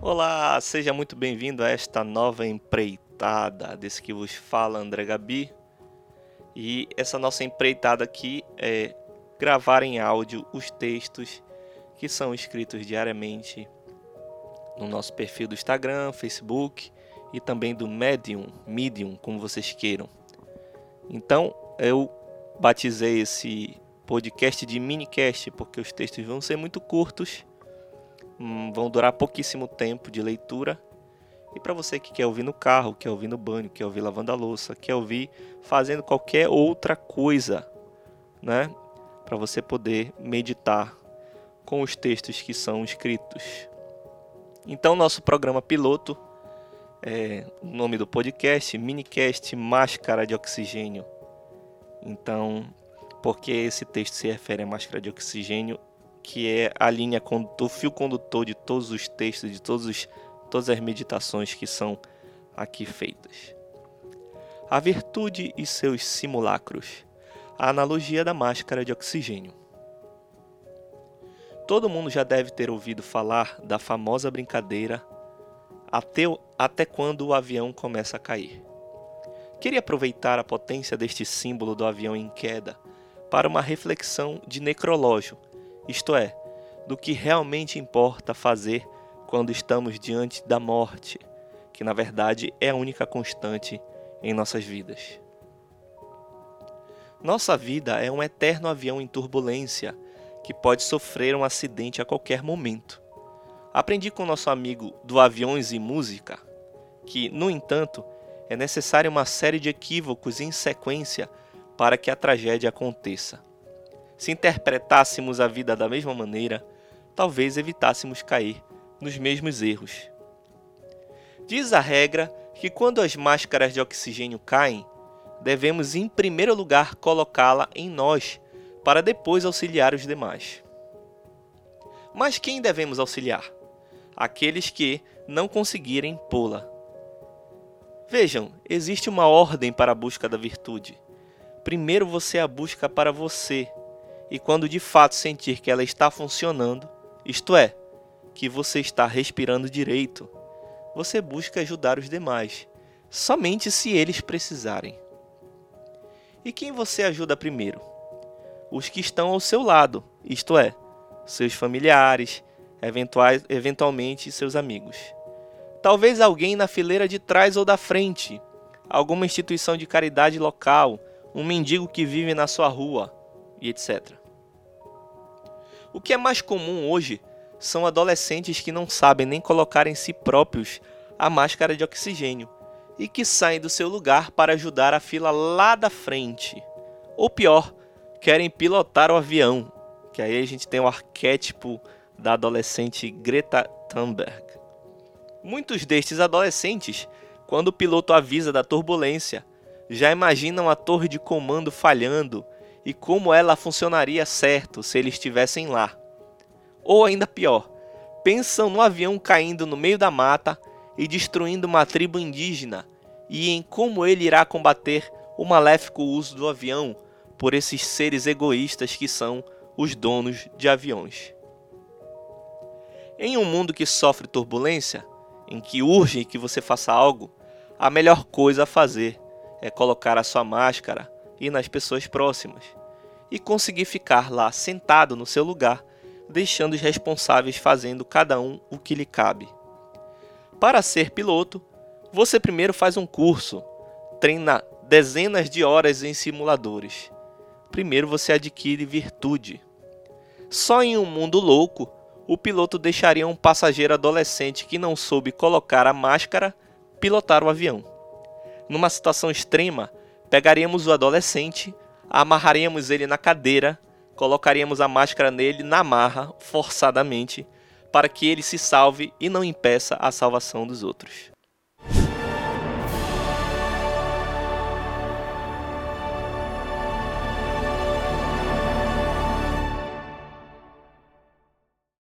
Olá, seja muito bem-vindo a esta nova empreitada desse que vos fala André Gabi. E essa nossa empreitada aqui é gravar em áudio os textos que são escritos diariamente no nosso perfil do Instagram, Facebook e também do Medium, Medium, como vocês queiram. Então, eu batizei esse podcast de minicast porque os textos vão ser muito curtos, hum, vão durar pouquíssimo tempo de leitura. E para você que quer ouvir no carro, quer ouvir no banho, quer ouvir lavando a louça, quer ouvir fazendo qualquer outra coisa, né? Para você poder meditar com os textos que são escritos. Então, nosso programa piloto, é, o nome do podcast, Minicast Máscara de Oxigênio. Então, porque esse texto se refere à máscara de oxigênio, que é a linha condutor, o fio condutor de todos os textos, de todos os, todas as meditações que são aqui feitas. A virtude e seus simulacros. A analogia da máscara de oxigênio. Todo mundo já deve ter ouvido falar da famosa brincadeira até, até quando o avião começa a cair. Queria aproveitar a potência deste símbolo do avião em queda para uma reflexão de necrológio, isto é, do que realmente importa fazer quando estamos diante da morte, que na verdade é a única constante em nossas vidas. Nossa vida é um eterno avião em turbulência que pode sofrer um acidente a qualquer momento. Aprendi com nosso amigo do Aviões e Música que, no entanto, é necessária uma série de equívocos em sequência para que a tragédia aconteça. Se interpretássemos a vida da mesma maneira, talvez evitássemos cair nos mesmos erros. Diz a regra que quando as máscaras de oxigênio caem, devemos em primeiro lugar colocá-la em nós para depois auxiliar os demais. Mas quem devemos auxiliar? Aqueles que não conseguirem pô-la. Vejam, existe uma ordem para a busca da virtude. Primeiro você a busca para você, e quando de fato sentir que ela está funcionando, isto é, que você está respirando direito, você busca ajudar os demais, somente se eles precisarem. E quem você ajuda primeiro? os que estão ao seu lado, isto é, seus familiares, eventuais, eventualmente seus amigos. Talvez alguém na fileira de trás ou da frente, alguma instituição de caridade local, um mendigo que vive na sua rua, e etc. O que é mais comum hoje são adolescentes que não sabem nem colocar em si próprios a máscara de oxigênio e que saem do seu lugar para ajudar a fila lá da frente. Ou pior, querem pilotar o avião, que aí a gente tem o arquétipo da adolescente Greta Thunberg. Muitos destes adolescentes, quando o piloto avisa da turbulência, já imaginam a torre de comando falhando e como ela funcionaria certo se eles estivessem lá. Ou ainda pior, pensam no avião caindo no meio da mata e destruindo uma tribo indígena e em como ele irá combater o maléfico uso do avião por esses seres egoístas que são os donos de aviões. Em um mundo que sofre turbulência, em que urge que você faça algo, a melhor coisa a fazer é colocar a sua máscara e nas pessoas próximas e conseguir ficar lá sentado no seu lugar, deixando os responsáveis fazendo cada um o que lhe cabe. Para ser piloto, você primeiro faz um curso, treina dezenas de horas em simuladores primeiro você adquire virtude. Só em um mundo louco, o piloto deixaria um passageiro adolescente que não soube colocar a máscara pilotar o avião. Numa situação extrema, pegaríamos o adolescente, amarraríamos ele na cadeira, colocaríamos a máscara nele na marra, forçadamente, para que ele se salve e não impeça a salvação dos outros.